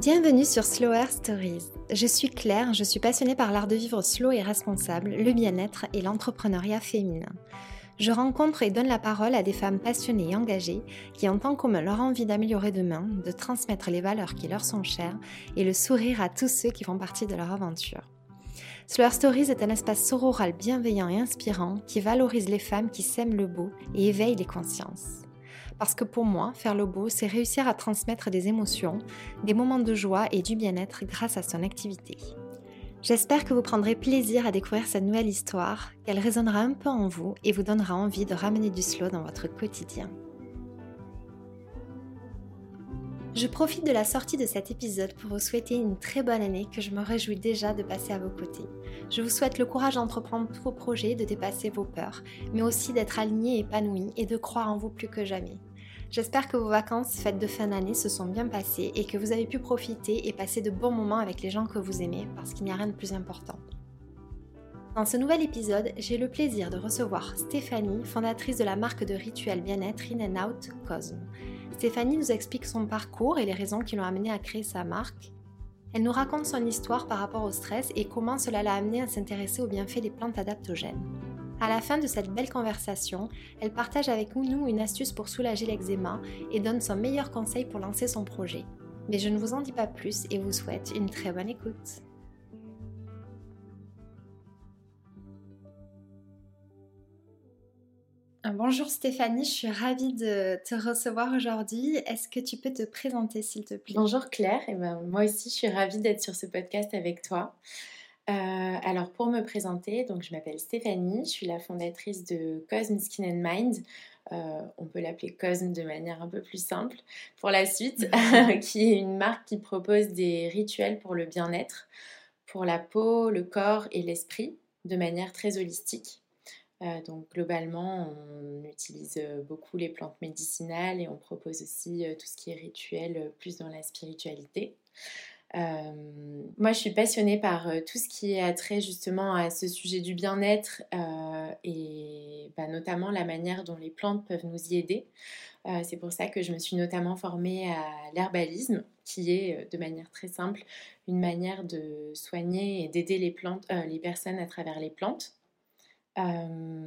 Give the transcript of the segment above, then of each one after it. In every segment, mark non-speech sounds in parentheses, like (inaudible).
Bienvenue sur Slower Stories. Je suis Claire, je suis passionnée par l'art de vivre slow et responsable, le bien-être et l'entrepreneuriat féminin. Je rencontre et donne la parole à des femmes passionnées et engagées qui ont en commun leur envie d'améliorer demain, de transmettre les valeurs qui leur sont chères et le sourire à tous ceux qui font partie de leur aventure. Slower Stories est un espace sororal bienveillant et inspirant qui valorise les femmes qui sèment le beau et éveille les consciences. Parce que pour moi, faire le beau, c'est réussir à transmettre des émotions, des moments de joie et du bien-être grâce à son activité. J'espère que vous prendrez plaisir à découvrir cette nouvelle histoire, qu'elle résonnera un peu en vous et vous donnera envie de ramener du slow dans votre quotidien. Je profite de la sortie de cet épisode pour vous souhaiter une très bonne année que je me réjouis déjà de passer à vos côtés. Je vous souhaite le courage d'entreprendre tous vos projets, de dépasser vos peurs, mais aussi d'être aligné épanoui et de croire en vous plus que jamais. J'espère que vos vacances faites de fin d'année se sont bien passées et que vous avez pu profiter et passer de bons moments avec les gens que vous aimez parce qu'il n'y a rien de plus important. Dans ce nouvel épisode, j'ai le plaisir de recevoir Stéphanie, fondatrice de la marque de rituels bien-être In and Out Cosme. Stéphanie nous explique son parcours et les raisons qui l'ont amenée à créer sa marque. Elle nous raconte son histoire par rapport au stress et comment cela l'a amenée à s'intéresser aux bienfaits des plantes adaptogènes. À la fin de cette belle conversation, elle partage avec nous une astuce pour soulager l'eczéma et donne son meilleur conseil pour lancer son projet. Mais je ne vous en dis pas plus et vous souhaite une très bonne écoute. Bonjour Stéphanie, je suis ravie de te recevoir aujourd'hui. Est-ce que tu peux te présenter s'il te plaît? Bonjour Claire, et ben, moi aussi je suis ravie d'être sur ce podcast avec toi. Euh, alors pour me présenter, donc je m'appelle Stéphanie, je suis la fondatrice de Cosme Skin and Mind. Euh, on peut l'appeler Cosme de manière un peu plus simple pour la suite, (laughs) (laughs) qui est une marque qui propose des rituels pour le bien-être, pour la peau, le corps et l'esprit, de manière très holistique. Euh, donc globalement, on utilise beaucoup les plantes médicinales et on propose aussi tout ce qui est rituel plus dans la spiritualité. Euh, moi, je suis passionnée par euh, tout ce qui a trait justement à ce sujet du bien-être euh, et bah, notamment la manière dont les plantes peuvent nous y aider. c'est pour ça que je me suis notamment formée à l'herbalisme, qui est de manière très simple une manière de soigner et d'aider les personnes à travers les plantes.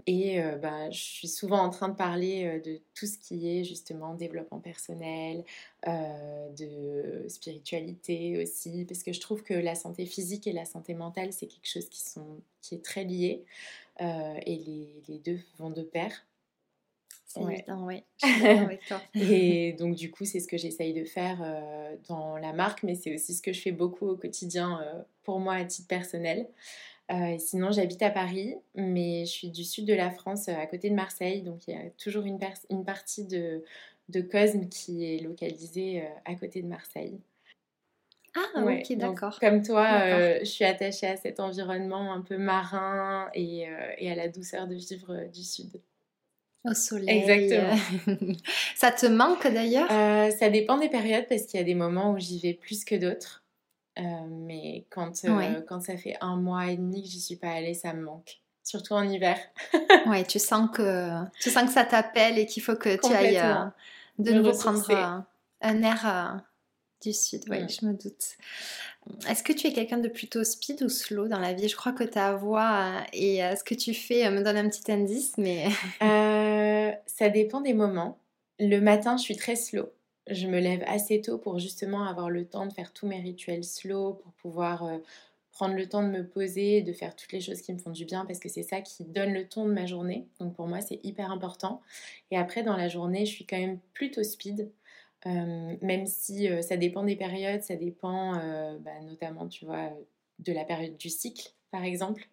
Et bah, je suis souvent en train de parler de tout ce qui est justement développement personnel, de spiritualité aussi, parce que je trouve que la santé physique et la santé mentale, c'est quelque chose qui, sont, qui est très lié, et les, les, deux vont de pair. Ouais. avec toi. (laughs) et donc du coup, c'est ce que j'essaye de faire dans la marque, mais c'est aussi ce que je fais beaucoup au quotidien pour moi à titre personnel. Euh, sinon, j'habite à Paris, mais je suis du sud de la France, euh, à côté de Marseille. Donc, il y a toujours une, une partie de, de, Cosme qui est localisée euh, à côté de Marseille. Ah, ok, d'accord. Comme toi, je suis attachée à cet environnement un peu marin et, et à la douceur de vivre du sud. Au soleil. Exactement. (laughs) ça te manque d'ailleurs? Ça dépend des périodes parce qu'il y a des moments où j'y vais plus que d'autres. Euh, mais quand, euh, quand ça fait un mois et demi que j'y suis pas allée, ça me manque. Surtout en hiver. (laughs) ouais, tu sens que, tu sens que ça t'appelle et qu'il faut que tu ailles euh, de nouveau prendre un air du sud. Oui, je me doute. Est-ce que tu es quelqu'un de plutôt speed ou slow dans la vie? Je crois que ta voix et ce que tu fais me donne un petit indice, mais... ça dépend des moments. Le matin, je suis très slow je me lève assez tôt pour justement avoir le temps de faire tous mes rituels slow, pour pouvoir euh, prendre le temps de me poser, de faire toutes les choses qui me font du bien, parce que c'est ça qui donne le ton de ma journée. Donc pour moi, c'est hyper important. Et après, dans la journée, je suis quand même plutôt speed. Euh, même si euh, ça dépend des périodes, ça dépend bah, notamment, tu vois, de la période du cycle, par exemple.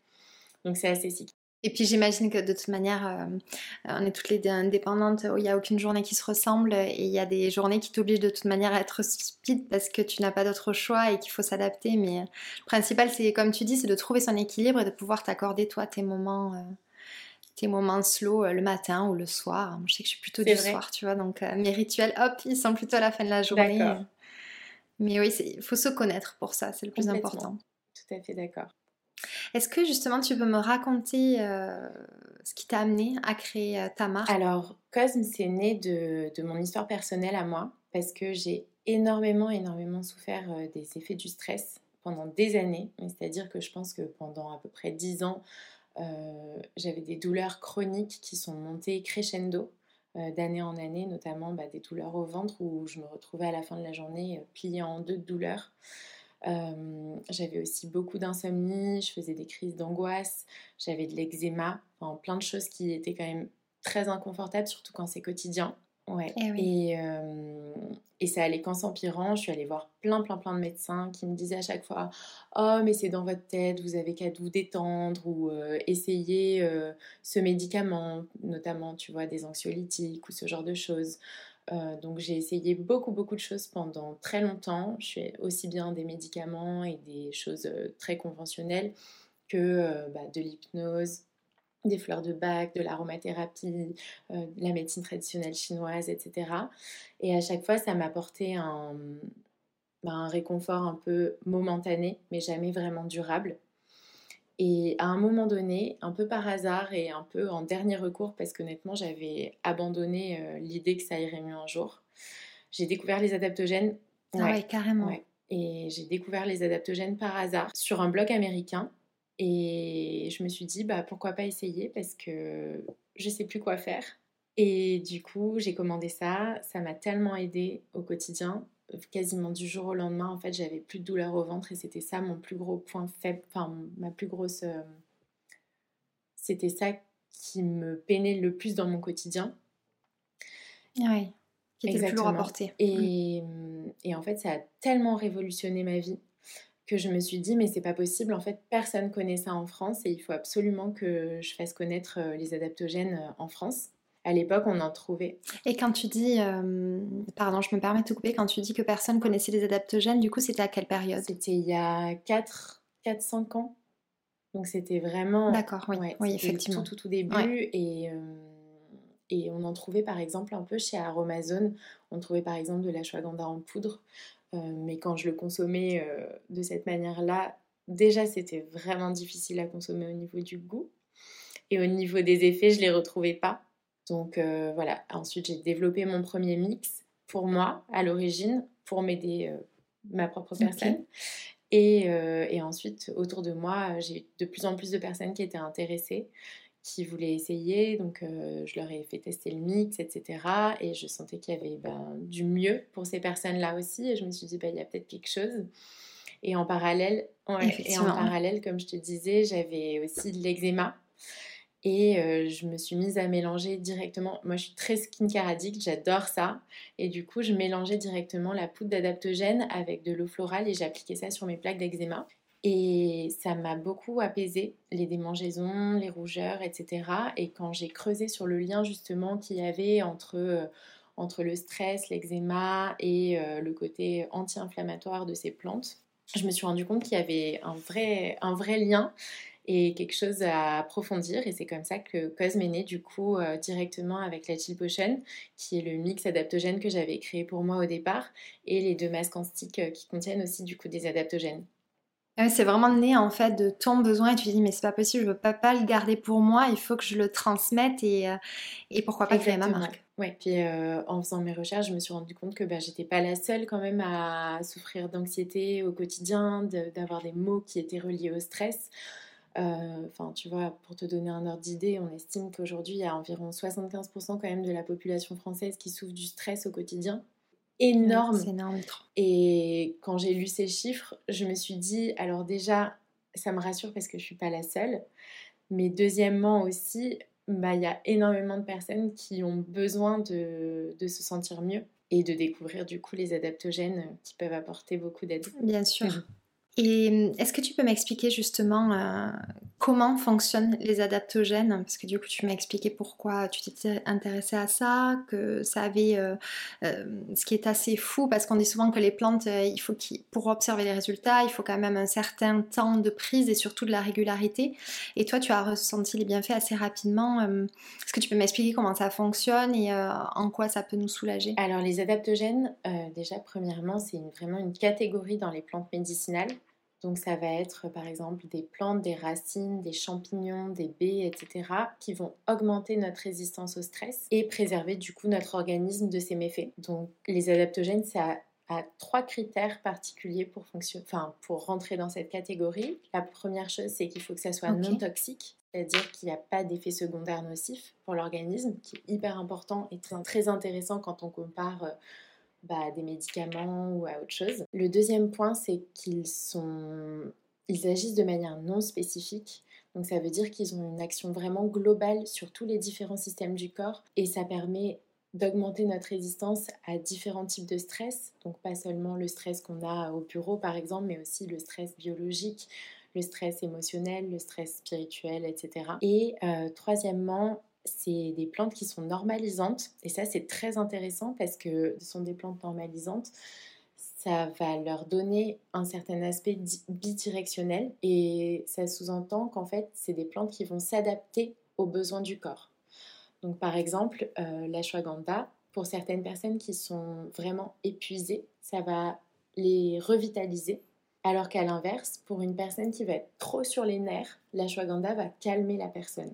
Donc c'est assez. Et puis j'imagine que de toute manière, euh, on est toutes les deux indépendantes, il n'y a aucune journée qui se ressemble et il y a des journées qui t'obligent de toute manière à être speed parce que tu n'as pas d'autre choix et qu'il faut s'adapter. Mais le principal, c'est comme tu dis, c'est de trouver son équilibre et de pouvoir t'accorder toi tes moments, euh, tes moments slow euh, le matin ou le soir. je sais que je suis plutôt du soir, tu vois, donc mes rituels, hop, ils sont plutôt à la fin de la journée. Mais oui, il faut se connaître pour ça, c'est le plus important. Tout à fait d'accord. Est-ce que justement tu peux me raconter euh, ce qui t'a amené à créer euh, ta marque? Alors, Cosme, c'est né de, mon histoire personnelle à moi parce que j'ai énormément, énormément souffert des effets du stress pendant des années. C'est-à-dire que je pense que pendant à peu près 10 ans, j'avais des douleurs chroniques qui sont montées crescendo d'année en année, notamment bah, des douleurs au ventre où je me retrouvais à la fin de la journée pliée en deux de douleurs. J'avais aussi beaucoup d'insomnie, je faisais des crises d'angoisse, j'avais de l'eczéma, enfin, plein de choses qui étaient quand même très inconfortables, surtout quand c'est quotidien. Ouais. Eh et, et, ça allait qu'en s'empirant. Je suis allée voir plein, plein, plein de médecins qui me disaient à chaque fois Oh, mais c'est dans votre tête, vous avez qu'à vous détendre ou essayer ce médicament, notamment, tu vois, des anxiolytiques ou ce genre de choses. Donc j'ai essayé beaucoup, beaucoup de choses pendant très longtemps. Je suis aussi bien des médicaments et des choses très conventionnelles que bah, de l'hypnose, des fleurs de bac, de l'aromathérapie, euh, la médecine traditionnelle chinoise, etc. Et à chaque fois, ça m'apportait bah, un réconfort un peu momentané, mais jamais vraiment durable. Et à un moment donné, un peu par hasard et un peu en dernier recours, parce qu'honnêtement, j'avais abandonné euh, l'idée que ça irait mieux un jour, j'ai découvert les adaptogènes. Ah ouais, carrément. Et j'ai découvert les adaptogènes par hasard sur un blog américain et je me suis dit, bah, pourquoi pas essayer parce que je sais plus quoi faire. Et du coup, j'ai commandé ça. Ça m'a tellement aidé au quotidien. Quasiment du jour au lendemain, en fait, j'avais plus de douleur au ventre et c'était ça mon plus gros point faible, enfin, ma plus grosse. Euh, c'était ça qui me peinait le plus dans mon quotidien. Oui, qui était le plus lourd à Et, et en fait, ça a tellement révolutionné ma vie que je me suis dit mais c'est pas possible en fait personne connaît ça en France et il faut absolument que je fasse connaître euh, les adaptogènes euh, en France. À l'époque, on en trouvait. Et quand tu dis, euh, pardon, je me permets de te couper, quand tu dis que personne connaissait les adaptogènes, du coup, c'était à quelle période? C'était il y a 4, 4 5 ans. Donc c'était vraiment. D'accord, oui, oui effectivement. Tout, tout, tout début. Et, et on en trouvait par exemple un peu chez Aromazone. On trouvait par exemple de la l'ashwagandha en poudre. Euh, mais quand je le consommais euh, de cette manière-là, déjà c'était vraiment difficile à consommer au niveau du goût. Et au niveau des effets, je ne les retrouvais pas. Donc euh, voilà, ensuite j'ai développé mon premier mix pour moi à l'origine, pour m'aider ma propre personne. Et, et, ensuite, autour de moi, j'ai de plus en plus de personnes qui étaient intéressées qui voulaient essayer. Donc, euh, je leur ai fait tester le mix, etc. Et je sentais qu'il y avait ben, du mieux pour ces personnes-là aussi. Et je me suis dit, ben, il y a peut-être quelque chose. Et en parallèle, et en parallèle, comme je te disais, j'avais aussi de l'eczéma. Et euh, je me suis mise à mélanger directement. Moi, je suis très skincare addict, j'adore ça. Et du coup, je mélangeais directement la poudre d'adaptogène avec de l'eau florale et j'appliquais ça sur mes plaques d'eczéma. Et ça m'a beaucoup apaisé, les démangeaisons, les rougeurs, etc. Et quand j'ai creusé sur le lien justement qu'il y avait entre, euh, entre le stress, l'eczéma et euh, le côté anti-inflammatoire de ces plantes, je me suis rendu compte qu'il y avait un vrai, un vrai lien et quelque chose à approfondir. Et c'est comme ça que Cosme est né du coup euh, directement avec la Chill Potion, qui est le mix adaptogène que j'avais créé pour moi au départ, et les deux masques en stick qui contiennent aussi du coup des adaptogènes. Ah c'est vraiment né en fait de ton besoin et tu dis mais c'est pas possible, je veux pas, pas le garder pour moi, il faut que je le transmette et, euh, et pourquoi pas créer ma marque. Ouais, puis euh, en faisant mes recherches, je me suis rendu compte que bah, j'étais pas la seule quand même à souffrir d'anxiété au quotidien, d'avoir des mots qui étaient reliés au stress. Euh, enfin, tu vois, pour te donner un ordre d'idée, on estime qu'aujourd'hui, il y a environ 75% quand même de la population française qui souffre du stress au quotidien énorme. C'est énorme. Et quand j'ai lu ces chiffres, je me suis dit, alors déjà, ça me rassure parce que je suis pas la seule. Mais deuxièmement aussi, bah, il y a énormément de personnes qui ont besoin de, de, se sentir mieux et de découvrir du coup les adaptogènes qui peuvent apporter beaucoup d'aide. Bien sûr. Et hum, est-ce que tu peux m'expliquer justement euh, comment fonctionnent les adaptogènes? Parce que du coup, tu m'as expliqué pourquoi tu t'étais intéressée à ça, que ça avait. Euh, euh, ce qui est assez fou, parce qu'on dit souvent que les plantes, il faut pour observer les résultats, il faut quand même un certain temps de prise et surtout de la régularité. Et toi, tu as ressenti les bienfaits assez rapidement. Est-ce que tu peux m'expliquer comment ça fonctionne et en quoi ça peut nous soulager? Alors, les adaptogènes, déjà, premièrement, c'est vraiment une catégorie dans les plantes médicinales. Donc ça va être par exemple des plantes, des racines, des champignons, des baies, etc. qui vont augmenter notre résistance au stress et préserver du coup notre organisme de ses méfaits. Donc les adaptogènes, ça a trois critères particuliers pour, enfin, pour rentrer dans cette catégorie. La première chose, c'est qu'il faut que ça soit non toxique, c'est-à-dire qu'il n'y a pas d'effet secondaire nocif pour l'organisme, qui est hyper important et très intéressant quand on compare euh, bah, des médicaments ou à autre chose. Le deuxième point, c'est qu'ils sont... ils agissent de manière non spécifique. Donc ça veut dire qu'ils ont une action vraiment globale sur tous les différents systèmes du corps et ça permet d'augmenter notre résistance à différents types de stress, donc pas seulement le stress qu'on a au bureau par exemple, mais aussi le stress biologique, le stress émotionnel, le stress spirituel, etc. Et euh, troisièmement, c'est des plantes qui sont normalisantes, et ça c'est très intéressant parce que ce sont des plantes normalisantes, ça va leur donner un certain aspect bidirectionnel, et ça sous-entend qu'en fait c'est des plantes qui vont s'adapter aux besoins du corps. Donc par exemple, euh, l'ashwagandha, pour certaines personnes qui sont vraiment épuisées, ça va les revitaliser. Alors qu'à l'inverse, pour une personne qui va être trop sur les nerfs, l'ashwagandha va calmer la personne.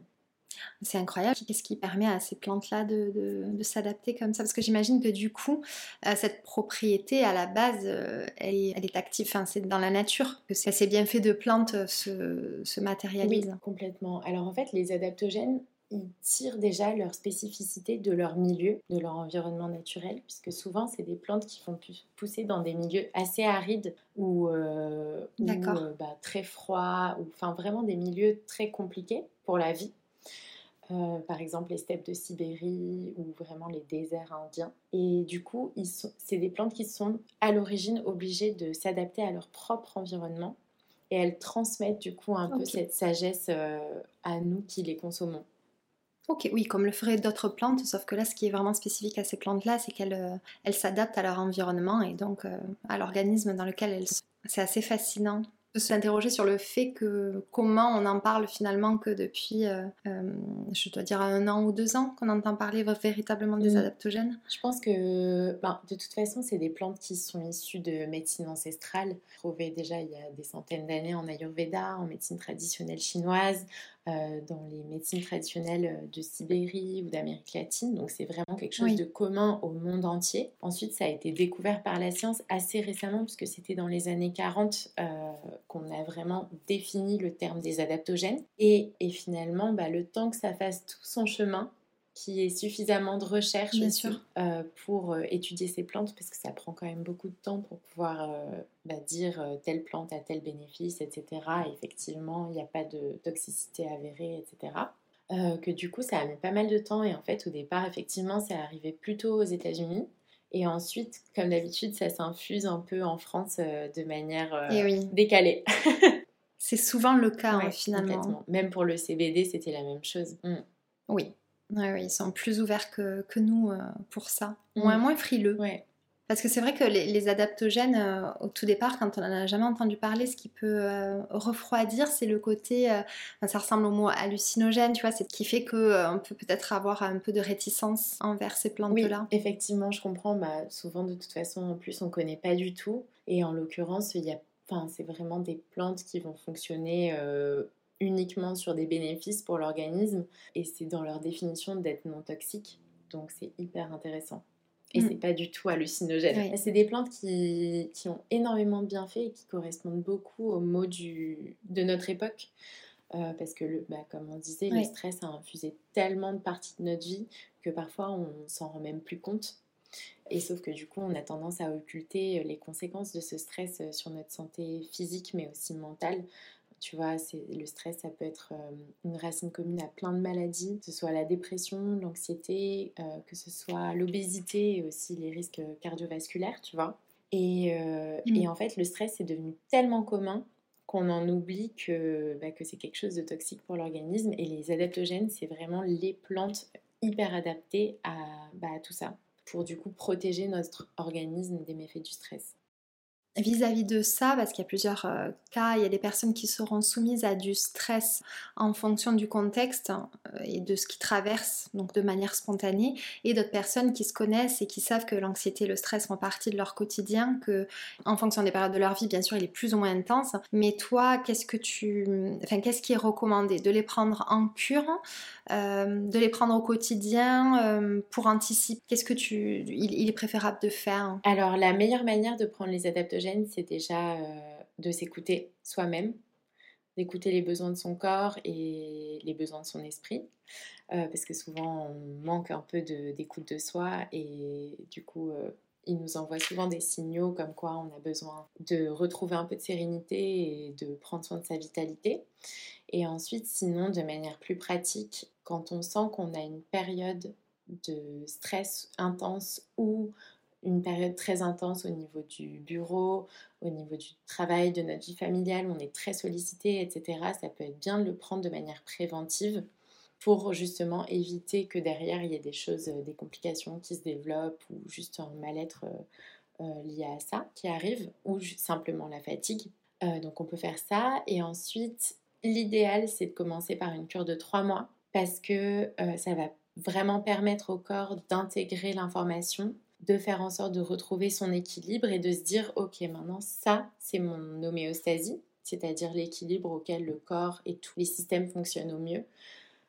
C'est incroyable. Qu'est-ce qui permet à ces plantes-là de, s'adapter comme ça? Parce que j'imagine que du coup, euh, cette propriété, à la base, euh, elle, est, active. Enfin, c'est dans la nature que ces bienfaits de plantes se, se matérialisent. Oui, complètement. Alors en fait, les adaptogènes, ils tirent déjà leur spécificité de leur milieu, de leur environnement naturel, puisque souvent c'est des plantes qui font pousser dans des milieux assez arides ou, euh, euh, bah, très froids, ou enfin vraiment des milieux très compliqués pour la vie. Euh, par exemple les steppes de Sibérie ou vraiment les déserts indiens. Et du coup, c'est des plantes qui sont à l'origine obligées de s'adapter à leur propre environnement et elles transmettent du coup un peu cette sagesse à nous qui les consommons. Ok, oui, comme le feraient d'autres plantes, sauf que là, ce qui est vraiment spécifique à ces plantes-là, c'est qu'elles euh, s'adaptent à leur environnement et donc euh, à l'organisme dans lequel elles sont. C'est assez fascinant s'interroger sur le fait que comment on en parle finalement que depuis, euh, euh, je dois dire un an ou deux ans qu'on entend parler véritablement des mm. adaptogènes. Je pense que ben, de toute façon, c'est des plantes qui sont issues de médecine ancestrale, trouvées déjà il y a des centaines d'années en Ayurveda, en médecine traditionnelle chinoise, dans les médecines traditionnelles de Sibérie ou d'Amérique latine. Donc c'est vraiment quelque chose de commun au monde entier. Ensuite, ça a été découvert par la science assez récemment, puisque c'était dans les années 40 qu'on a vraiment défini le terme des adaptogènes. Et, finalement, bah, le temps que ça fasse tout son chemin, qu'il y ait suffisamment de recherche euh, pour euh, étudier ces plantes, parce que ça prend quand même beaucoup de temps pour pouvoir euh, bah, dire telle plante a tel bénéfice, etc. effectivement, il n'y a pas de toxicité avérée, etc. que du coup, ça a mis pas mal de temps. Et en fait, au départ, effectivement, c'est arrivé plutôt aux États-Unis. Et ensuite, comme d'habitude, ça s'infuse un peu en France de manière eh décalée. c'est souvent le cas hein, finalement. Même pour le CBD, c'était la même chose. Mm. Oui. Oui, ils sont plus ouverts que, que nous euh, pour ça. Moins, mm. moins frileux. Ouais. Parce que c'est vrai que les, adaptogènes, euh, au tout départ, quand on n'en a jamais entendu parler, ce qui peut euh, refroidir, c'est le côté, euh, ça ressemble au mot hallucinogène, tu vois, c'est ce qui fait qu'on peut peut-être avoir un peu de réticence envers ces plantes-là. Oui, effectivement, je comprends. Bah, souvent, de toute façon, en plus, on ne connaît pas du tout. Et en l'occurrence, il y a, enfin, c'est vraiment des plantes qui vont fonctionner uniquement sur des bénéfices pour l'organisme. Et c'est dans leur définition d'être non toxique. Donc, c'est hyper intéressant et mm. c'est pas du tout hallucinogène. C'est des plantes qui, qui, ont énormément de bienfaits et qui correspondent beaucoup aux mots du, de notre époque. Euh, parce que, le, bah, comme on disait, le stress a infusé tellement de parties de notre vie que parfois on s'en rend même plus compte. Et sauf que du coup, on a tendance à occulter les conséquences de ce stress sur notre santé physique, mais aussi mentale. Tu vois, le stress, ça peut être euh, une racine commune à plein de maladies, que ce soit la dépression, l'anxiété, euh, que ce soit l'obésité et aussi les risques cardiovasculaires, tu vois. Et, euh, mmh. et, en fait, le stress est devenu tellement commun qu'on en oublie que, bah, que c'est quelque chose de toxique pour l'organisme. Et les adaptogènes, c'est vraiment les plantes hyper adaptées à, bah, à tout ça, pour du coup protéger notre organisme des méfaits du stress. Vis-à-vis de ça, parce qu'il y a plusieurs euh, cas, il y a des personnes qui seront soumises à du stress en fonction du contexte euh, et de ce qu'ils traversent, donc de manière spontanée, et d'autres personnes qui se connaissent et qui savent que l'anxiété et le stress font partie de leur quotidien, que en fonction des périodes de leur vie, bien sûr, il est plus ou moins intense. Mais toi, qu'est-ce que tu, enfin, qu'est-ce qui est recommandé? De les prendre en cure, euh, de les prendre au quotidien pour anticiper? Qu'est-ce que tu, il, est préférable de faire? Alors, la meilleure manière de prendre les c'est déjà euh, de s'écouter soi-même, d'écouter les besoins de son corps et les besoins de son esprit. Euh, parce que souvent on manque un peu d'écoute de, soi et du coup euh, il nous envoie souvent des signaux comme quoi on a besoin de retrouver un peu de sérénité et de prendre soin de sa vitalité. Et ensuite, sinon, de manière plus pratique, quand on sent qu'on a une période de stress intense ou une période très intense au niveau du bureau, au niveau du travail, de notre vie familiale, on est très sollicité, etc. Ça peut être bien de le prendre de manière préventive pour justement éviter que derrière il y ait des choses, euh, des complications qui se développent ou juste un mal-être euh, euh, lié à ça qui arrive ou simplement la fatigue. donc on peut faire ça et ensuite l'idéal c'est de commencer par une cure de trois mois parce que ça va vraiment permettre au corps d'intégrer l'information de faire en sorte de retrouver son équilibre et de se dire, ok, maintenant ça, c'est mon homéostasie, c'est-à-dire l'équilibre auquel le corps et tous les systèmes fonctionnent au mieux.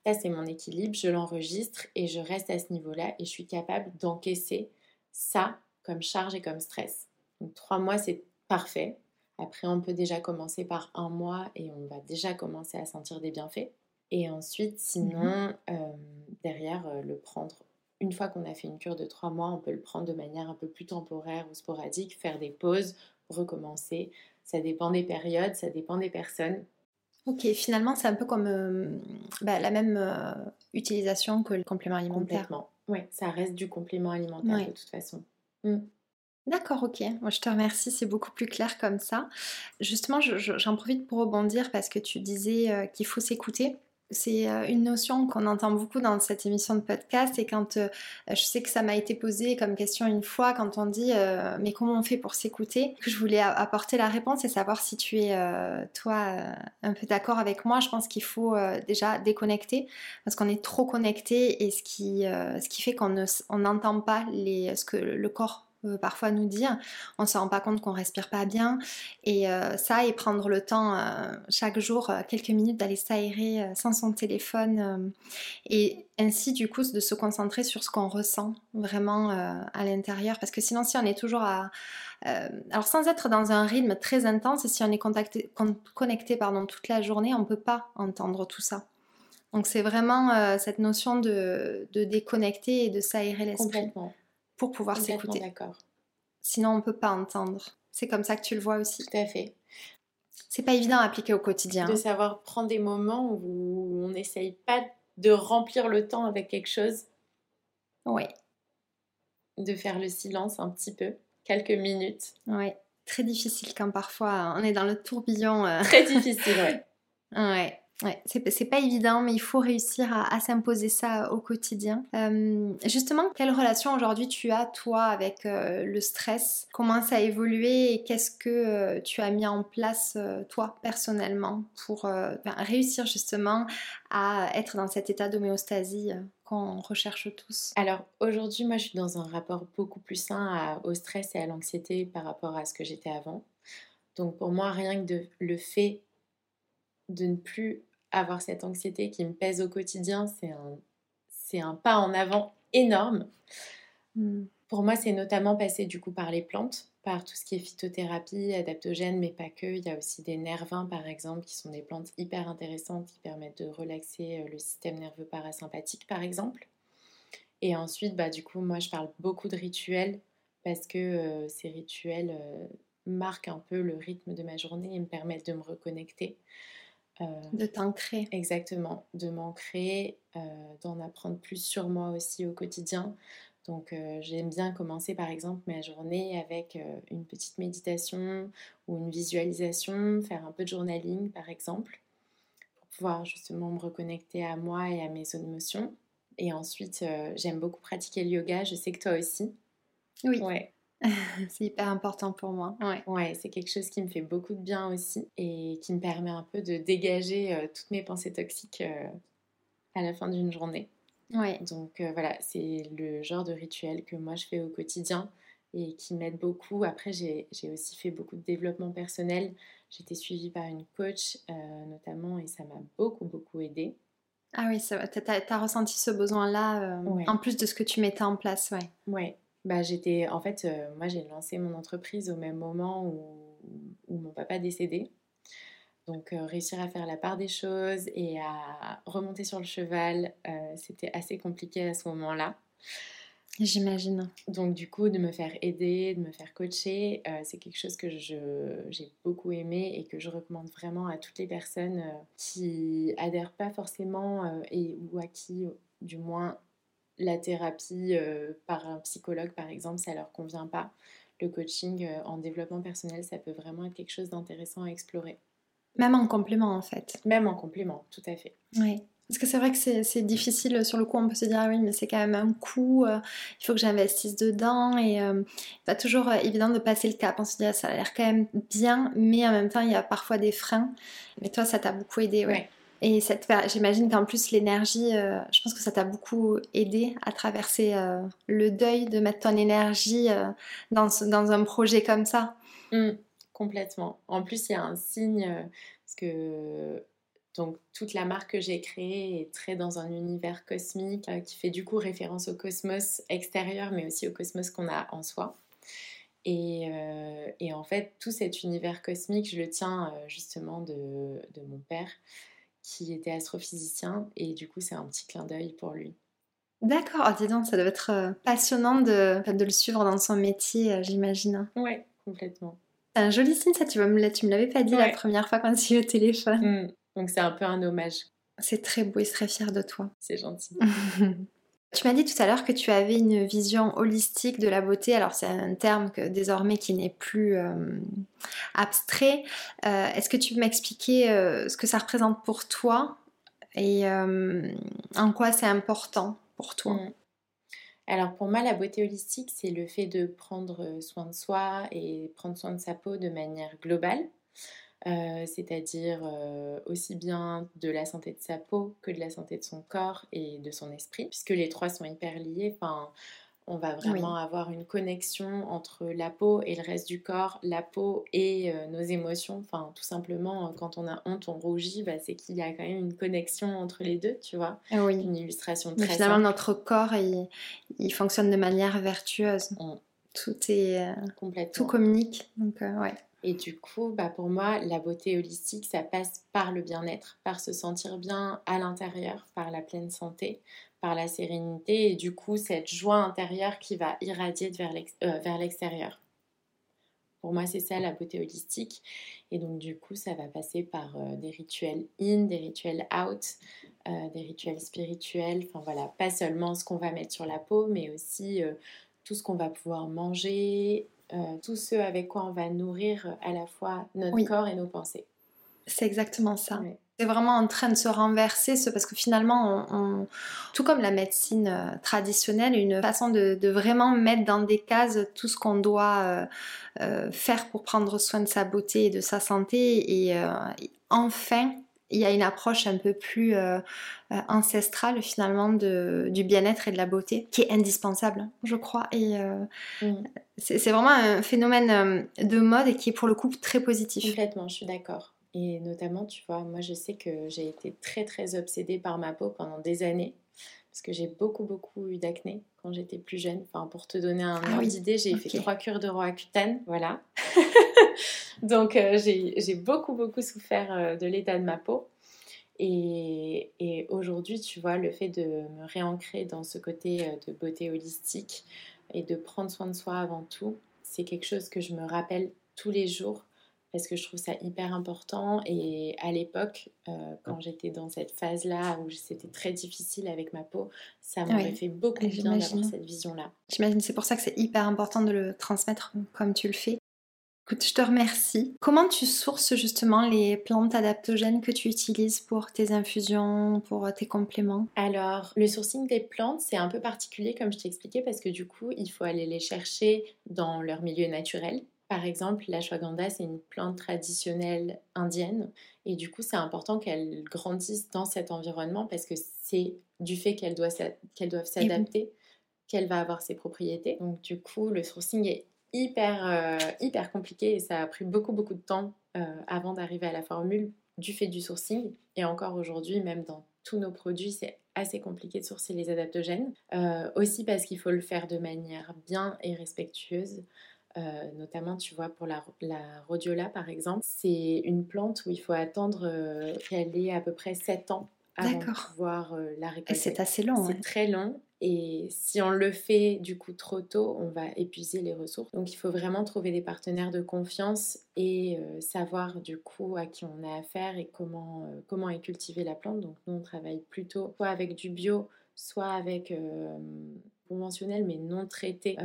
Ça, c'est mon équilibre, je l'enregistre et je reste à ce niveau-là et je suis capable d'encaisser ça comme charge et comme stress. Donc trois mois, c'est parfait. Après, on peut déjà commencer par un mois et on va déjà commencer à sentir des bienfaits. Et ensuite, sinon, mhm. euh, derrière, euh, le prendre une fois qu'on a fait une cure de trois mois, on peut le prendre de manière un peu plus temporaire ou sporadique, faire des pauses, recommencer. Ça dépend des périodes, ça dépend des personnes. Ok, finalement, c'est un peu comme euh, bah, la même euh, utilisation que le complément alimentaire. Complètement. Oui, ça reste du complément alimentaire de toute façon. Mm. D'accord, ok. Moi, je te remercie, c'est beaucoup plus clair comme ça. Justement, j'en profite pour rebondir parce que tu disais euh, qu'il faut s'écouter. C'est euh, une notion qu'on entend beaucoup dans cette émission de podcast et quand euh, je sais que ça m'a été posé comme question une fois quand on dit euh, mais comment on fait pour s'écouter je voulais apporter la réponse et savoir si tu es toi un peu d'accord avec moi. Je pense qu'il faut déjà déconnecter parce qu'on est trop connecté et ce qui, ce qui fait qu'on n'entend pas les, ce que le corps parfois nous dire. On ne se rend pas compte qu'on respire pas bien. Et euh, ça, et prendre le temps euh, chaque jour, euh, quelques minutes, d'aller s'aérer sans son téléphone. et ainsi, du coup, de se concentrer sur ce qu'on ressent vraiment à l'intérieur. Parce que sinon, si on est toujours à... alors sans être dans un rythme très intense, si on est contacté, connecté pardon, toute la journée, on ne peut pas entendre tout ça. Donc c'est vraiment cette notion de, de, déconnecter et de s'aérer l'esprit pour pouvoir s'écouter. d'accord. Sinon, on ne peut pas entendre. C'est comme ça que tu le vois aussi. Tout à fait. C'est pas évident à appliquer au quotidien. De savoir prendre des moments où on n'essaye pas de remplir le temps avec quelque chose. Oui. De faire le silence un petit peu, quelques minutes. Oui. Très difficile quand parfois on est dans le tourbillon. Euh. Très difficile, oui. ouais. (laughs) Ouais, c'est pas évident, mais il faut réussir à, s'imposer ça au quotidien. Euh, justement, quelle relation aujourd'hui tu as, toi, avec euh, le stress? Comment ça a évolué et qu'est-ce que euh, tu as mis en place, toi, personnellement, pour réussir justement à être dans cet état d'homéostasie qu'on recherche tous? Alors, aujourd'hui, moi, je suis dans un rapport beaucoup plus sain au stress et à l'anxiété par rapport à ce que j'étais avant. Donc, pour moi, rien que de, le fait de ne plus avoir cette anxiété qui me pèse au quotidien, c'est un, c'est un pas en avant énorme. Hmm. Pour moi, c'est notamment passé du coup par les plantes, par tout ce qui est phytothérapie, adaptogène, mais pas que. Il y a aussi des nervins, par exemple, qui sont des plantes hyper intéressantes qui permettent de relaxer euh, le système nerveux parasympathique, par exemple. Et ensuite, bah, du coup, moi, je parle beaucoup de rituels parce que euh, ces rituels euh, marquent un peu le rythme de ma journée et me permettent de me reconnecter. Euh, de t'ancrer. Exactement, de m'ancrer, euh, d'en apprendre plus sur moi aussi au quotidien. Donc euh, j'aime bien commencer par exemple ma journée avec une petite méditation ou une visualisation, faire un peu de journaling par exemple, pour pouvoir justement me reconnecter à moi et à mes émotions. Et ensuite, j'aime beaucoup pratiquer le yoga, je sais que toi aussi. Oui. Ouais. (laughs) c'est hyper important pour moi. Ouais. Ouais, c'est quelque chose qui me fait beaucoup de bien aussi et qui me permet un peu de dégager euh, toutes mes pensées toxiques euh, à la fin d'une journée. Ouais. Donc euh, voilà, c'est le genre de rituel que moi je fais au quotidien et qui m'aide beaucoup. Après, j'ai aussi fait beaucoup de développement personnel. J'étais suivie par une coach notamment et ça m'a beaucoup, beaucoup aidée. Ah oui, tu as, ressenti ce besoin-là Ouais. en plus de ce que tu mettais en place, ouais. Ouais, bah j'étais en fait, euh, moi j'ai lancé mon entreprise au même moment où, où mon papa décédé. Donc euh, réussir à faire la part des choses et à remonter sur le cheval, euh, c'était assez compliqué à ce moment-là. J'imagine. Donc du coup, de me faire aider, de me faire coacher, c'est quelque chose que je- j'ai beaucoup aimé et que je recommande vraiment à toutes les personnes qui adhèrent pas forcément et ou à qui, du moins, la thérapie euh, par un psychologue, par exemple, ça leur convient pas. Le coaching euh, en développement personnel, ça peut vraiment être quelque chose d'intéressant à explorer. Même en complément, en fait. Même en complément, tout à fait. Oui. Parce que c'est vrai que c'est difficile sur le coup, on peut se dire ah oui, mais c'est quand même un coût, euh, il faut que j'investisse dedans et euh, pas toujours euh, évident de passer le cap. On se dit ah, ça a l'air quand même bien, mais en même temps il y a parfois des freins. Mais toi, ça t'a beaucoup aidé, ouais. Ouais. Et j'imagine qu'en plus l'énergie, euh, je pense que ça t'a beaucoup aidé à traverser euh, le deuil, de mettre ton énergie euh, dans, dans un projet comme ça. Mm, complètement. En plus, il y a un signe, parce que donc, toute la marque que j'ai créée est très dans un univers cosmique qui fait du coup référence au cosmos extérieur, mais aussi au cosmos qu'on a en soi. Et, et en fait, tout cet univers cosmique, je le tiens justement de, de mon père, qui était astrophysicien, et du coup, c'est un petit clin d'œil pour lui. D'accord, oh, dis donc, ça doit être euh, passionnant de, de le suivre dans son métier, euh, j'imagine. Ouais, complètement. C'est un joli signe, ça, tu, vas me tu me l'avais pas dit la première fois quand tu eu au téléphone. Mm. Donc, c'est un peu un hommage. C'est très beau, il serait fier de toi. C'est gentil. (laughs) tu m'as dit tout à l'heure que tu avais une vision holistique de la beauté. Alors, c'est un terme que désormais qui n'est plus euh, abstrait. Euh, Est-ce que tu peux m'expliquer euh, ce que ça représente pour toi et en quoi c'est important pour toi? Mm. Alors pour moi, la beauté holistique, c'est le fait de prendre soin de soi et prendre soin de sa peau de manière globale, Euh, c'est-à-dire euh, aussi bien de la santé de sa peau que de la santé de son corps et de son esprit, puisque les trois sont hyper liés. Enfin, on va vraiment avoir une connexion entre la peau et le reste du corps, la peau et euh, nos émotions. Enfin, tout simplement, quand on a honte, on rougit, bah, c'est qu'il y a quand même une connexion entre les deux, tu vois. Ah Oui. Une illustration Mais très finalement, simple. notre corps, il, il fonctionne de manière vertueuse. Tout est, Complètement. tout communique. Donc, ouais. Et du coup, bah pour moi, la beauté holistique, ça passe par le bien-être, par se sentir bien à l'intérieur, par la pleine santé, par la sérénité et du coup, cette joie intérieure qui va irradier euh, vers l'extérieur. Pour moi, c'est ça la beauté holistique. Et donc, du coup, ça va passer par euh, des rituels in, des rituels out, euh, des rituels spirituels. Enfin voilà, pas seulement ce qu'on va mettre sur la peau, mais aussi tout ce qu'on va pouvoir manger, euh, tout ce avec quoi on va nourrir euh, à la fois notre Oui. corps et nos pensées. C'est exactement ça. C'est vraiment en train de se renverser, ce, parce que finalement, on, on- tout comme la médecine euh, traditionnelle, une façon de, de vraiment mettre dans des cases tout ce qu'on doit euh, euh, faire pour prendre soin de sa beauté et de sa santé. Et enfin, il y a une approche un peu plus euh, euh, ancestrale finalement de, du bien-être et de la beauté, qui est indispensable, je crois. Et euh, Mm. c'est vraiment un phénomène de mode et qui est pour le coup très positif. Complètement, je suis d'accord. Et notamment, tu vois, moi je sais que j'ai été très très obsédée par ma peau pendant des années. Parce que j'ai beaucoup beaucoup eu d'acné quand j'étais plus jeune. Enfin, pour te donner un Ah ordre oui, d'idée, j'ai fait trois cures de Roaccutane, voilà. (laughs) Donc euh, j'ai beaucoup beaucoup souffert euh, de l'état de ma peau. Et, et aujourd'hui, tu vois, le fait de me réancrer dans ce côté euh, de beauté holistique et de prendre soin de soi avant tout, c'est quelque chose que je me rappelle tous les jours parce que je trouve ça hyper important. Et à l'époque, euh, quand j'étais dans cette phase-là où c'était très difficile avec ma peau, ça m'aurait Oui, fait beaucoup de bien d'avoir cette vision-là. J'imagine c'est pour ça que c'est hyper important de le transmettre comme tu le fais. Écoute, je te remercie. Comment tu sources justement les plantes adaptogènes que tu utilises pour tes infusions, pour tes compléments? Alors, le sourcing des plantes, c'est un peu particulier comme je t'ai expliqué parce que du coup, il faut aller les chercher dans leur milieu naturel. Par exemple, l'ashwagandha, c'est une plante traditionnelle indienne et du coup, c'est important qu'elle grandisse dans cet environnement parce que c'est du fait qu'elles doivent s'adapter qu'elle va avoir ses propriétés. Donc du coup, le sourcing est hyper, euh, hyper compliqué et ça a pris beaucoup, beaucoup de temps euh, avant d'arriver à la formule du fait du sourcing. Et encore aujourd'hui, même dans tous nos produits, c'est assez compliqué de sourcer les adaptogènes. Euh, aussi parce qu'il faut le faire de manière bien et respectueuse. notamment, tu vois, pour la, la, rhodiola, par exemple, c'est une plante où il faut attendre qu'elle ait à peu près 7 ans avant de pouvoir la récolter. C'est assez long. C'est très long. Et si on le fait du coup trop tôt, on va épuiser les ressources. Donc il faut vraiment trouver des partenaires de confiance et euh, savoir du coup à qui on a affaire et comment, euh, comment est cultivée la plante. Donc nous on travaille plutôt soit avec du bio, soit avec euh, conventionnel mais non traité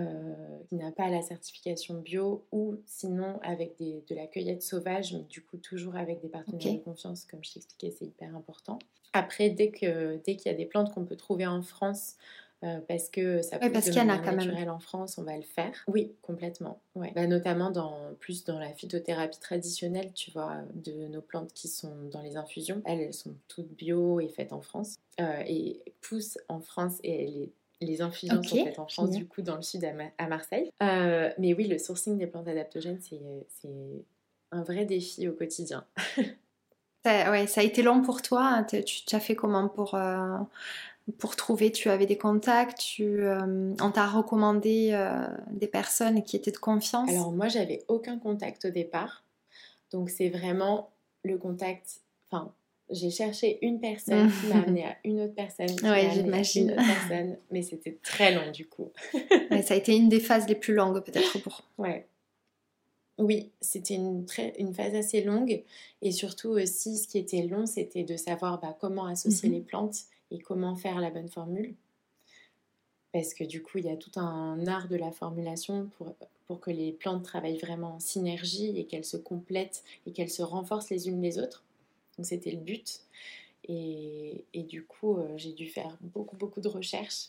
qui n'a pas la certification bio ou sinon avec des, de la cueillette sauvage mais du coup toujours avec des partenaires de confiance comme je t'expliquais c'est hyper important. Après, dès qu'il dès qu'il y a des plantes qu'on peut trouver en France, euh, parce que ça pousse de manière naturelle en France, on va le faire. Oui, complètement. Ouais. Bah, notamment dans, plus dans la phytothérapie traditionnelle, tu vois, de nos plantes qui sont dans les infusions. Elles, elles sont toutes bio et faites en France. Euh, et poussent en France et les, les infusions sont faites en France, du coup, dans le sud à, Marseille. Euh, mais oui, le sourcing des plantes adaptogènes, c'est un vrai défi au quotidien. (laughs) Ça, ouais, ça a été long pour toi. Tu as fait comment pour, euh, pour trouver Tu avais des contacts tu, euh, On t'a recommandé euh, des personnes qui étaient de confiance? Alors moi, j'avais aucun contact au départ. Donc c'est vraiment le contact. Enfin, j'ai cherché une personne qui m'a amené à une autre personne. Oui, j'imagine. mais c'était très long du coup. (laughs) ça a été une des phases les plus longues peut-être pour. Ouais. Oui, c'était une, une phase assez longue et surtout aussi ce qui était long, c'était de savoir bah, comment associer mhm. les plantes et comment faire la bonne formule. Parce que du coup, il y a tout un art de la formulation pour, que les plantes travaillent vraiment en synergie et qu'elles se complètent et qu'elles se renforcent les unes les autres. Donc c'était le but. Et, et du coup, euh, j'ai dû faire beaucoup, beaucoup de recherches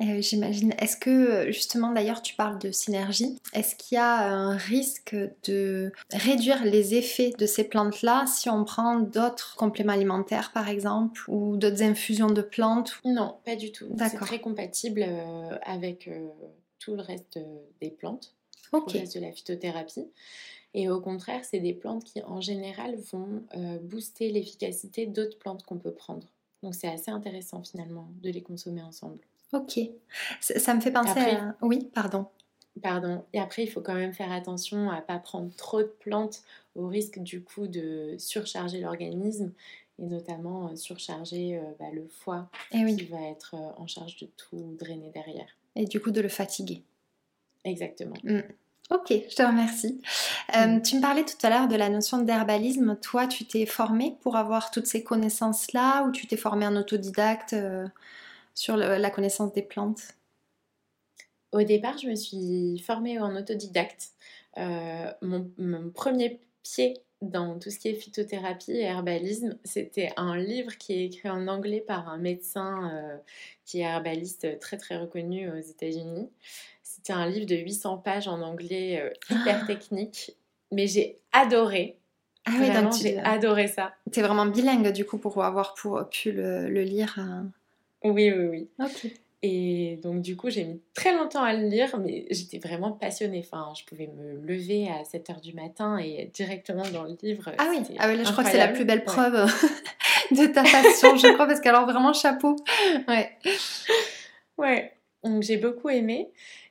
euh, j'imagine. Est-ce que, justement, d'ailleurs, tu parles de synergie, est-ce qu'il y a un risque de réduire les effets de ces plantes-là si on prend d'autres compléments alimentaires, par exemple, ou d'autres infusions de plantes Non, pas du tout. C'est très compatible euh, avec euh, tout le reste des plantes, tout le reste de la phytothérapie. Et au contraire, c'est des plantes qui, en général, vont booster l'efficacité d'autres plantes qu'on peut prendre. Donc c'est assez intéressant finalement de les consommer ensemble. Ok. Ça, me fait penser à... Oui, pardon. Pardon. Et après, il faut quand même faire attention à ne pas prendre trop de plantes au risque du coup de surcharger l'organisme et notamment euh, surcharger euh, bah, le foie eh qui va être euh, en charge de tout drainer derrière. Et du coup de le fatiguer. Exactement. Mm. Ok, je te remercie. Mm. tu me parlais tout à l'heure de la notion d'herbalisme. Toi, tu t'es formée pour avoir toutes ces connaissances-là ou tu t'es formée en autodidacte sur la connaissance des plantes? Au départ, je me suis formée en autodidacte. Euh, mon, premier pied dans tout ce qui est phytothérapie et herbalisme, c'était un livre qui est écrit en anglais par un médecin euh, qui est herbaliste très très reconnu aux États-Unis. C'était un livre de 800 pages en anglais euh, hyper ah technique, mais j'ai adoré. Ah oui, j'ai adoré ça. Tu es vraiment bilingue du coup pour avoir pour, pu le, le lire. Oui, oui, oui. Ok. Et donc, du coup, j'ai mis très longtemps à le lire, mais j'étais vraiment passionnée. Enfin, je pouvais me lever à 7 h du matin et directement dans le livre. Ah oui, ah oui je crois que c'est la plus belle preuve (laughs) de ta passion, je crois, parce qu'alors vraiment chapeau. Ouais. Ouais. Donc, j'ai beaucoup aimé.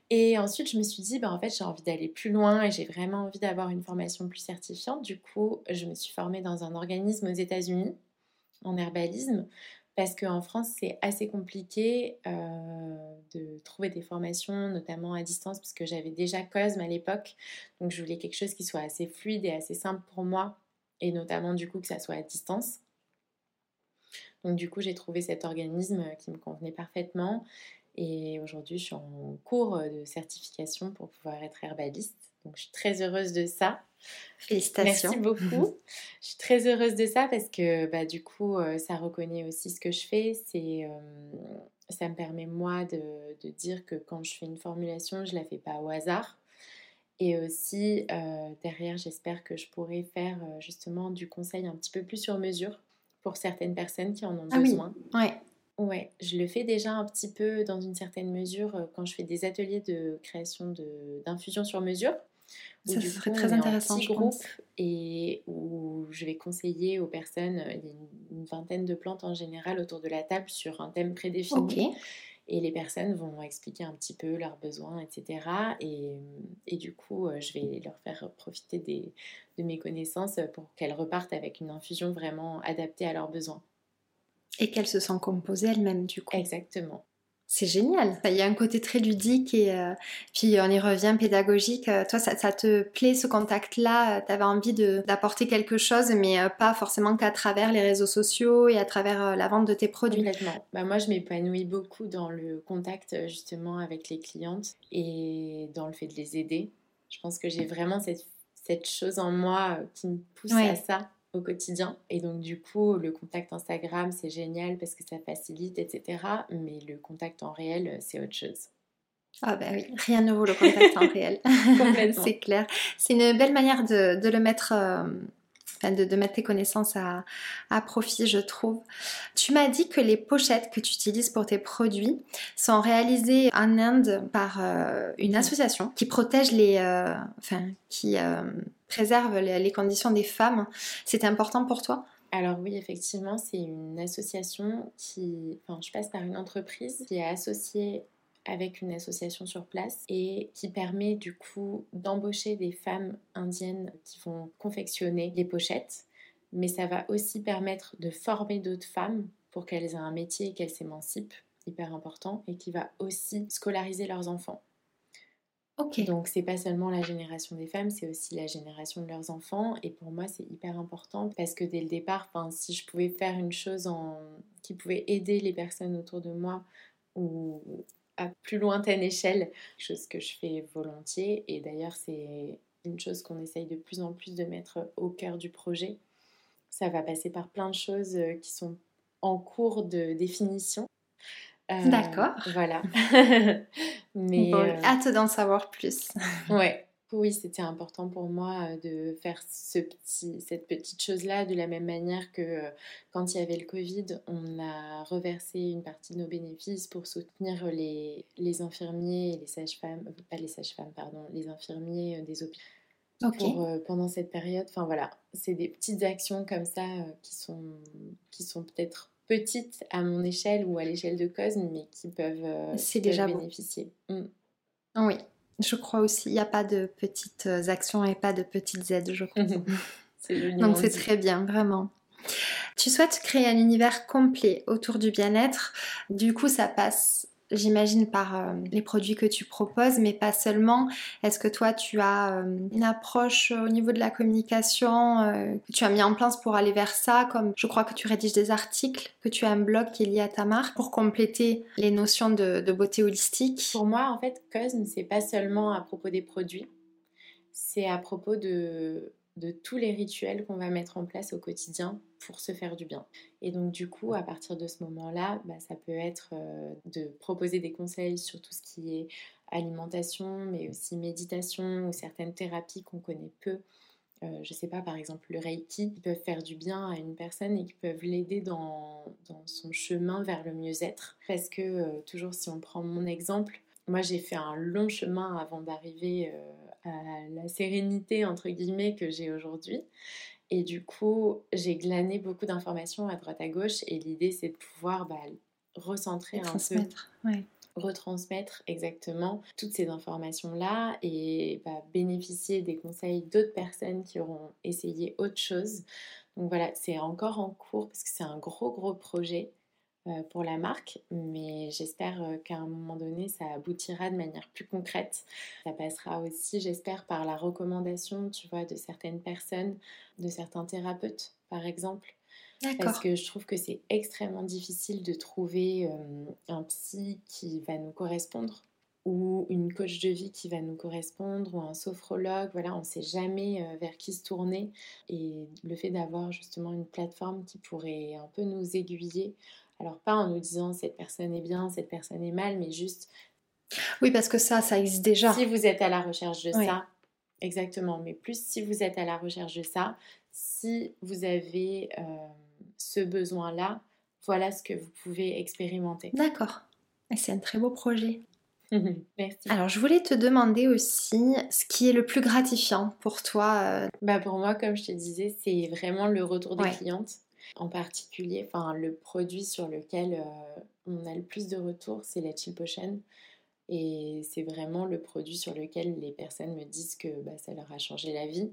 Et ensuite, je me suis dit, bah, en fait, j'ai envie d'aller plus loin et j'ai vraiment envie d'avoir une formation plus certifiante. Du coup, je me suis formée dans un organisme aux États-Unis en herbalisme parce qu'en France, c'est assez compliqué euh, de trouver des formations, notamment à distance, parce que j'avais déjà Cosme à l'époque. Donc, je voulais quelque chose qui soit assez fluide et assez simple pour moi, et notamment du coup que ça soit à distance. Donc, du coup, j'ai trouvé cet organisme qui me convenait parfaitement. Et aujourd'hui, je suis en cours de certification pour pouvoir être herbaliste. Donc je suis très heureuse de ça. Félicitations. Merci beaucoup. je suis très heureuse de ça parce que bah, du coup, euh, ça reconnaît aussi ce que je fais. C'est, ça me permet moi de, de, dire que quand je fais une formulation, je ne la fais pas au hasard. Et aussi, derrière, j'espère que je pourrai faire justement du conseil un petit peu plus sur mesure pour certaines personnes qui en ont ah besoin. Oui. Ouais. Ouais, je le fais déjà un petit peu dans une certaine mesure quand je fais des ateliers de création d'infusion sur mesure. Ça serait très intéressant, je groupe Et où je vais conseiller aux personnes, il y a une, vingtaine de plantes en général autour de la table sur un thème prédéfini. Et les personnes vont expliquer un petit peu leurs besoins, etc. Et, et du coup, euh, je vais leur faire profiter des, de mes connaissances pour qu'elles repartent avec une infusion vraiment adaptée à leurs besoins. Et qu'elles se sentent composées elles-mêmes, du coup. Exactement. C'est génial. Il y a un côté très ludique et euh, puis on y revient pédagogique. Euh, toi, ça, te plaît ce contact-là? Tu avais envie d'apporter quelque chose, mais euh, pas forcément qu'à travers les réseaux sociaux et à travers la vente de tes produits? Complètement. Bah, moi, je m'épanouis beaucoup dans le contact justement avec les clientes et dans le fait de les aider. Je pense que j'ai vraiment cette, cette chose en moi qui me pousse à ça au quotidien. Et donc, du coup, le contact Instagram, c'est génial parce que ça facilite, etc. Mais le contact en réel, c'est autre chose. Ah ben oui, rien ne vaut le contact en (laughs) réel. (laughs) c'est clair. C'est une belle manière de, de le mettre euh, de, mettre tes connaissances à, profit, je trouve. Tu m'as dit que les pochettes que tu utilises pour tes produits sont réalisées en Inde par euh, une association qui protège les, euh, enfin, qui euh, préserve les, conditions des femmes. C'est important pour toi? Alors oui, effectivement, c'est une association qui, enfin, je passe par une entreprise qui est associée avec une association sur place et qui permet du coup d'embaucher des femmes indiennes qui vont confectionner les pochettes. Mais ça va aussi permettre de former d'autres femmes pour qu'elles aient un métier et qu'elles s'émancipent, hyper important, et qui va aussi scolariser leurs enfants. Ok. Donc c'est pas seulement la génération des femmes, c'est aussi la génération de leurs enfants. Et pour moi c'est hyper important parce que dès le départ, si je pouvais faire une chose en... qui pouvait aider les personnes autour de moi ou à plus lointaine échelle, chose que je fais volontiers. Et d'ailleurs, c'est une chose qu'on essaye de plus en plus de mettre au cœur du projet. Ça va passer par plein de choses euh, qui sont en cours de définition. Euh, D'accord. Voilà. (laughs) (laughs) Mais bon, euh, hâte d'en savoir plus. ouais oui, c'était important pour moi euh, de faire ce petit, cette petite chose-là de la même manière que euh, quand il y avait le Covid, on a reversé une partie de nos bénéfices pour soutenir les, les infirmiers et les sages-femmes, euh, pas les sages-femmes, pardon, les infirmiers des hôpitaux. pendant cette période, enfin voilà, c'est des petites actions comme ça qui sont, qui sont peut-être petites à mon échelle ou à l'échelle de Cosme, mais qui peuvent, déjà bénéficier. Mmh. Oui, je crois aussi, il n'y a pas de petites actions et pas de petites aides, je crois. (laughs) Donc c'est très bien, vraiment. Tu souhaites créer un univers complet autour du bien-être. Du coup, ça passe j'imagine, par euh, les produits que tu proposes, mais pas seulement. Est-ce que toi, tu as euh, une approche au niveau de la communication euh, que tu as mis en place pour aller vers ça Comme je crois que tu rédiges des articles, que tu as un blog qui est lié à ta marque pour compléter les notions de, beauté holistique? Pour moi, en fait, Cosme, c'est pas seulement à propos des produits, c'est à propos de tous les rituels qu'on va mettre en place au quotidien pour se faire du bien. Et donc du coup, à partir de ce moment-là, bah, ça peut être euh, de proposer des conseils sur tout ce qui est alimentation, mais aussi méditation ou certaines thérapies qu'on connaît peu. Euh, je sais pas, par exemple le Reiki, qui peuvent faire du bien à une personne et qui peuvent l'aider dans, son chemin vers le mieux-être. Parce que, euh, toujours si on prend mon exemple, moi j'ai fait un long chemin avant d'arriver à la sérénité entre guillemets que j'ai aujourd'hui. Et du coup, j'ai glané beaucoup d'informations à droite à gauche et l'idée c'est de pouvoir bah, recentrer un peu, retransmettre exactement toutes ces informations-là et bah, bénéficier des conseils d'autres personnes qui auront essayé autre chose. Donc voilà, c'est encore en cours parce que c'est un gros gros projet. Euh, pour la marque, mais j'espère euh, qu'à un moment donné, ça aboutira de manière plus concrète. Ça passera aussi, j'espère, par la recommandation, tu vois, de certaines personnes, de certains thérapeutes, par exemple. Parce que je trouve que c'est extrêmement difficile de trouver euh, un psy qui va nous correspondre. ou une coach de vie qui va nous correspondre, ou un sophrologue. Voilà, on ne sait jamais vers qui se tourner. Et le fait d'avoir justement une plateforme qui pourrait un peu nous aiguiller, alors pas en nous disant cette personne est bien, cette personne est mal, mais juste... Oui, parce que ça, ça existe déjà. Si vous êtes à la recherche de ça, exactement, mais plus si vous êtes à la recherche de ça, si vous avez euh, ce besoin-là, voilà ce que vous pouvez expérimenter. D'accord. C'est un très beau projet. (laughs) Merci. Alors, je voulais te demander aussi ce qui est le plus gratifiant pour toi. Euh, bah pour moi, comme je te disais, c'est vraiment le retour des clientes. En particulier, enfin, le produit sur lequel euh, on a le plus de retours, c'est la Chill Potion. Et c'est vraiment le produit sur lequel les personnes me disent que bah, ça leur a changé la vie.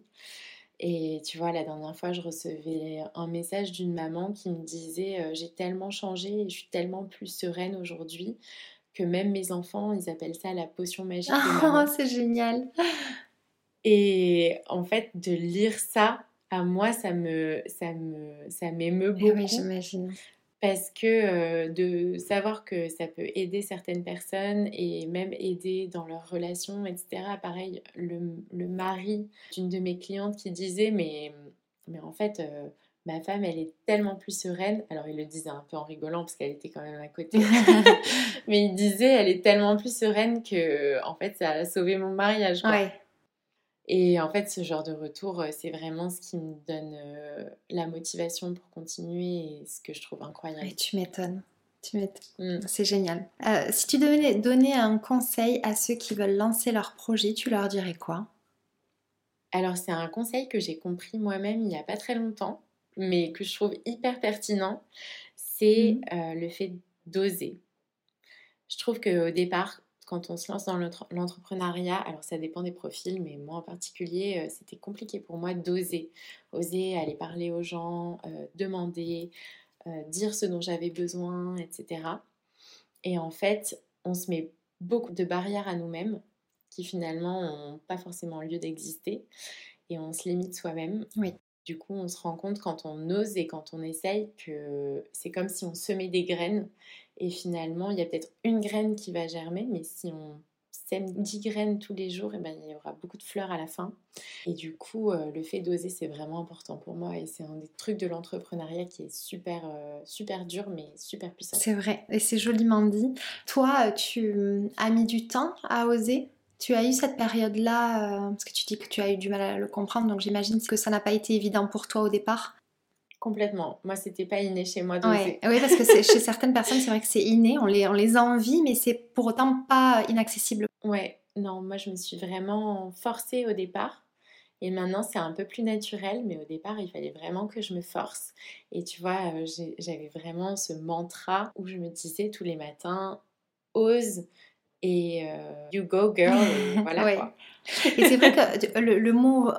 Et tu vois, la dernière fois, je recevais un message d'une maman qui me disait euh, J'ai tellement changé et je suis tellement plus sereine aujourd'hui que même mes enfants, ils appellent ça la potion magique. Oh, (laughs) c'est génial Et en fait, de lire ça, à moi, ça me, ça me, ça m'émeut eh beaucoup. Oui, j'imagine parce que euh, de savoir que ça peut aider certaines personnes et même aider dans leurs relations, etc. Pareil, le, le mari d'une de mes clientes qui disait mais, mais en fait, euh, ma femme, elle est tellement plus sereine. Alors il le disait un peu en rigolant parce qu'elle était quand même à côté. (laughs) mais il disait elle est tellement plus sereine que en fait ça a sauvé mon mariage. Ouais. Et en fait, ce genre de retour, euh, c'est vraiment ce qui me donne euh, la motivation pour continuer et ce que je trouve incroyable. Et tu m'étonnes. Tu m'étonnes. Mm. C'est génial. Euh, si tu devais donner un conseil à ceux qui veulent lancer leur projet, tu leur dirais quoi? Alors, c'est un conseil que j'ai compris moi-même il n'y a pas très longtemps, mais que je trouve hyper pertinent. C'est mm. le fait d'oser. Je trouve qu'au départ, quand on se lance dans l'entrepreneuriat, alors ça dépend des profils, mais moi en particulier, euh, c'était compliqué pour moi d'oser. Oser aller parler aux gens, euh, demander, euh, dire ce dont j'avais besoin, etc. Et en fait, on se met beaucoup de barrières à nous-mêmes qui finalement n'ont pas forcément lieu d'exister et on se limite soi-même. Oui. Du coup, on se rend compte quand on ose et quand on essaye que c'est comme si on semait des graines et finalement, il y a peut-être une graine qui va germer, mais si on sème 10 graines tous les jours, eh ben, il y aura beaucoup de fleurs à la fin. Et du coup, euh, le fait d'oser, c'est vraiment important pour moi. Et c'est un des trucs de l'entrepreneuriat qui est super, euh, super dur, mais super puissant. C'est vrai, et c'est joliment dit. Toi, tu euh, as mis du temps à oser? Tu as eu cette période-là, parce que tu dis que tu as eu du mal à le comprendre, donc j'imagine que ça n'a pas été évident pour toi au départ. Complètement. Moi, c'était pas inné chez moi Oui, parce que chez certaines personnes, c'est vrai que c'est inné, on les, on les envie, mais c'est pour autant pas inaccessible. Ouais, non, moi je me suis vraiment forcée au départ. Et maintenant, c'est un peu plus naturel, mais au départ, il fallait vraiment que je me force. Et tu vois, euh, j'avais vraiment ce mantra où je me disais tous les matins, ose et euh, you go girl. Et (laughs) voilà quoi. Et c'est vrai que le, le mot,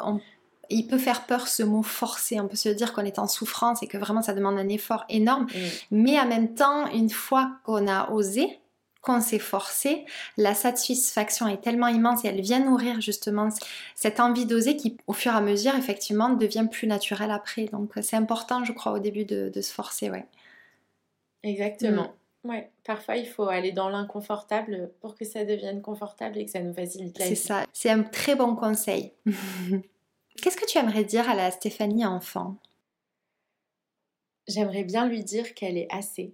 il peut faire peur ce mot forcé. On peut se dire qu'on est en souffrance et que vraiment ça demande un effort énorme. Mm. Mais en même temps, une fois qu'on a osé, qu'on s'est forcé, la satisfaction est tellement immense et elle vient nourrir justement cette envie d'oser qui, au fur et à mesure, effectivement, devient plus naturelle après. Donc c'est important, je crois, au début de, se forcer, ouais. Exactement. Mm. Ouais, parfois il faut aller dans l'inconfortable pour que ça devienne confortable et que ça nous facilite la vie. C'est ça, c'est un très bon conseil. (laughs) Qu'est-ce que tu aimerais dire à la Stéphanie enfant? J'aimerais bien lui dire qu'elle est assez.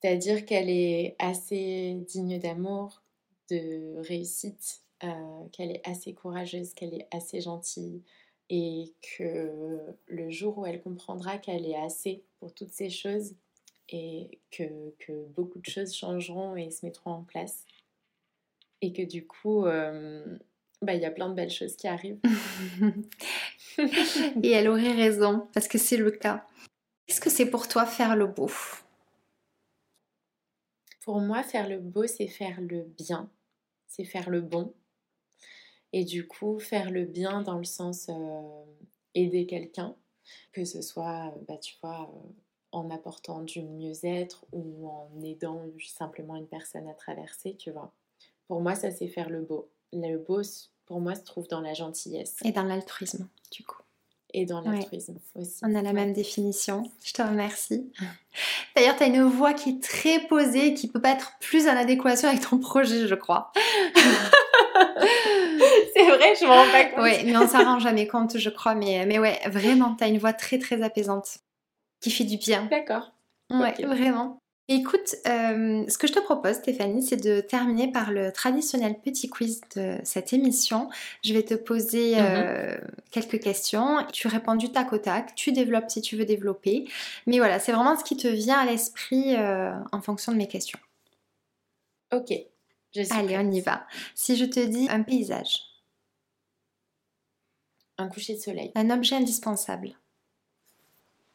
C'est-à-dire qu'elle est assez digne d'amour, de réussite, euh, qu'elle est assez courageuse, qu'elle est assez gentille et que le jour où elle comprendra qu'elle est assez pour toutes ces choses et que, beaucoup de choses changeront et se mettront en place et que du coup euh, bah, il y a plein de belles choses qui arrivent. (laughs) Et elle aurait raison, parce que c'est le cas. Qu'est-ce que c'est pour toi faire le beau? Pour moi, faire le beau, c'est faire le bien, c'est faire le bon. Et du coup, faire le bien dans le sens euh, aider quelqu'un, que ce soit, bah, tu vois, euh, en apportant du mieux-être ou en aidant simplement une personne à traverser, tu vois. Pour moi, ça, c'est faire le beau. Le beau, pour moi, se trouve dans la gentillesse. Et dans l'altruisme, du coup. Et dans l'altruisme aussi. On a la même définition. Je te remercie. D'ailleurs, tu as une voix qui est très posée, qui peut pas être plus en adéquation avec ton projet, je crois. (laughs) c'est vrai, je m'en rends pas compte. Oui, mais on s'en rend jamais compte, je crois. Mais, mais ouais, vraiment, tu as une voix très très apaisante qui fait du bien. D'accord. Ouais, vraiment. Écoute, euh, ce que je te propose, Stéphanie, c'est de terminer par le traditionnel petit quiz de cette émission. Je vais te poser euh, mhm. quelques questions. Tu réponds du tac au tac. Tu développes si tu veux développer. Mais voilà, c'est vraiment ce qui te vient à l'esprit euh, en fonction de mes questions. Ok. Allez, on y va. Si je te dis un paysage. Un coucher de soleil. Un objet indispensable.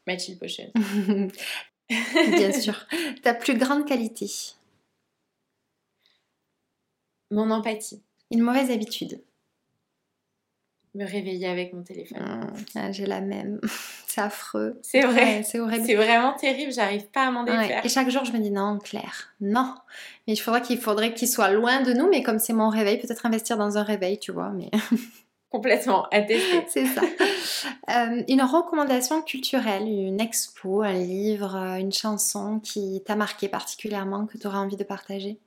Ma chill potion. (laughs) Bien (laughs) sûr. Ta plus grande qualité? Mon empathie. Une mauvaise habitude Me réveiller avec mon téléphone. Mmh, ah, j'ai la même. (laughs) c'est affreux. C'est vrai. c'est horrible. C'est vraiment terrible. J'arrive pas à m'en défaire. Et chaque jour, je me dis non, Claire, non. Mais il faudrait qu'il faudrait qu'il soit loin de nous. Mais comme c'est mon réveil, peut-être investir dans un réveil, tu vois. Mais (laughs) Complètement, attesté. (laughs) c'est ça. Euh, une recommandation culturelle, une expo, un livre, euh, une chanson qui t'a marqué particulièrement, que tu auras envie de partager?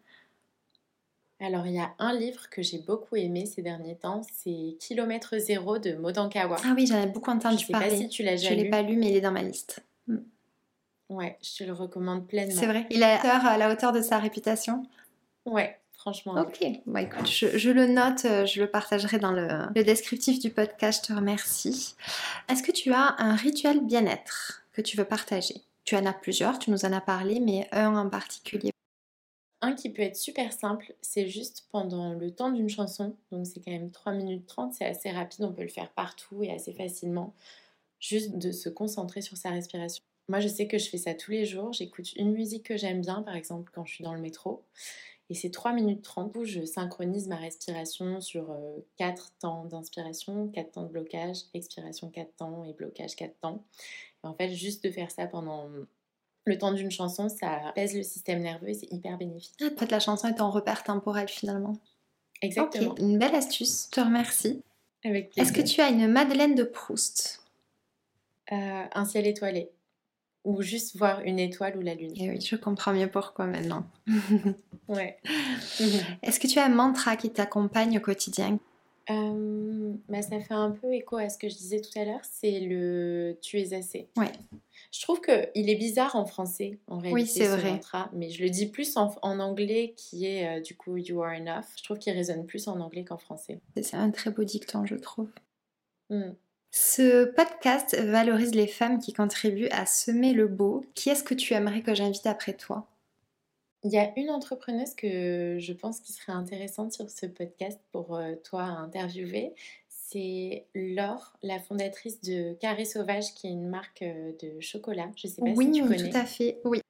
Alors, il y a un livre que j'ai beaucoup aimé ces derniers temps, c'est Kilomètre Zéro de Modankawa. Ah oui, j'en ai beaucoup entendu je parler. Pas si tu l'as Je ne l'ai pas lu, mais il est dans ma liste. Mm. Ouais, je te le recommande pleinement. C'est vrai. Il est à la hauteur de sa réputation Ouais, franchement. Ok, bah, écoute, je, le note, euh, je le partagerai dans le, descriptif du podcast, je te remercie. Est-ce que tu as un rituel bien-être que tu veux partager? Tu en as plusieurs, tu nous en as parlé, mais un en particulier. Un qui peut être super simple, c'est juste pendant le temps d'une chanson, donc c'est quand même 3 minutes 30, c'est assez rapide, on peut le faire partout et assez facilement, juste de se concentrer sur sa respiration. Moi je sais que je fais ça tous les jours, j'écoute une musique que j'aime bien, par exemple quand je suis dans le métro, et c'est 3 minutes 30 où je synchronise ma respiration sur 4 euh, temps d'inspiration, 4 temps de blocage, expiration 4 temps et blocage 4 temps. Et en fait, juste de faire ça pendant le temps d'une chanson, ça pèse le système nerveux et c'est hyper bénéfique. En fait, la chanson est en repère temporel finalement. Exactement. une belle astuce, je te remercie. Avec Est-ce que tu as une Madeleine de Proust? Euh, Un ciel étoilé ou juste voir une étoile ou la lune. Et eh oui, je comprends mieux pourquoi maintenant. (laughs) ouais. (laughs) Est-ce que tu as un mantra qui t'accompagne au quotidien? Euh, bah, Ça fait un peu écho à ce que je disais tout à l'heure, c'est le tu es assez. Ouais. Je trouve qu'il est bizarre en français, en réalité, oui, c'est vrai. mantra, mais je le dis plus en, anglais qui est euh, du coup You are enough. Je trouve qu'il résonne plus en anglais qu'en français. C'est un très beau dicton, je trouve. Hmm. Ce podcast valorise les femmes qui contribuent à semer le beau. Qui est-ce que tu aimerais que j'invite après toi? Il y a une entrepreneuse que je pense qui serait intéressante sur ce podcast pour euh, toi à interviewer. C'est Laure, la fondatrice de Carré Sauvage, qui est une marque euh, de chocolat. Je ne sais pas si tu connais. Oui, tout à fait. Oui.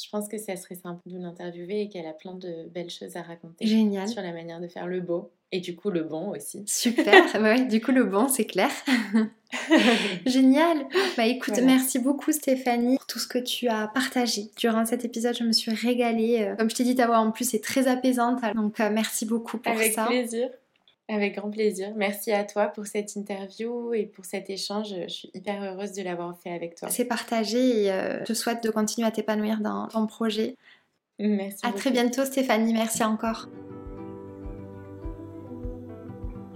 Je pense que ça serait sympa de l'interviewer et qu'elle a plein de belles choses à raconter. Génial. Sur la manière de faire le beau. Et du coup, le bon aussi. Super, (laughs) oui, du coup, le bon, c'est clair. (laughs) Génial. Bah écoute, merci beaucoup Stéphanie pour tout ce que tu as partagé. Durant cet épisode, je me suis régalée. Euh, comme je t'ai dit, ta voix en plus est très apaisante. Donc, euh, merci beaucoup pour ça. Avec plaisir. Avec grand plaisir. Merci à toi pour cette interview et pour cet échange. Je suis hyper heureuse de l'avoir fait avec toi. C'est partagé et euh, je te souhaite de continuer à t'épanouir dans ton projet. Merci. À très bientôt Stéphanie. Merci encore.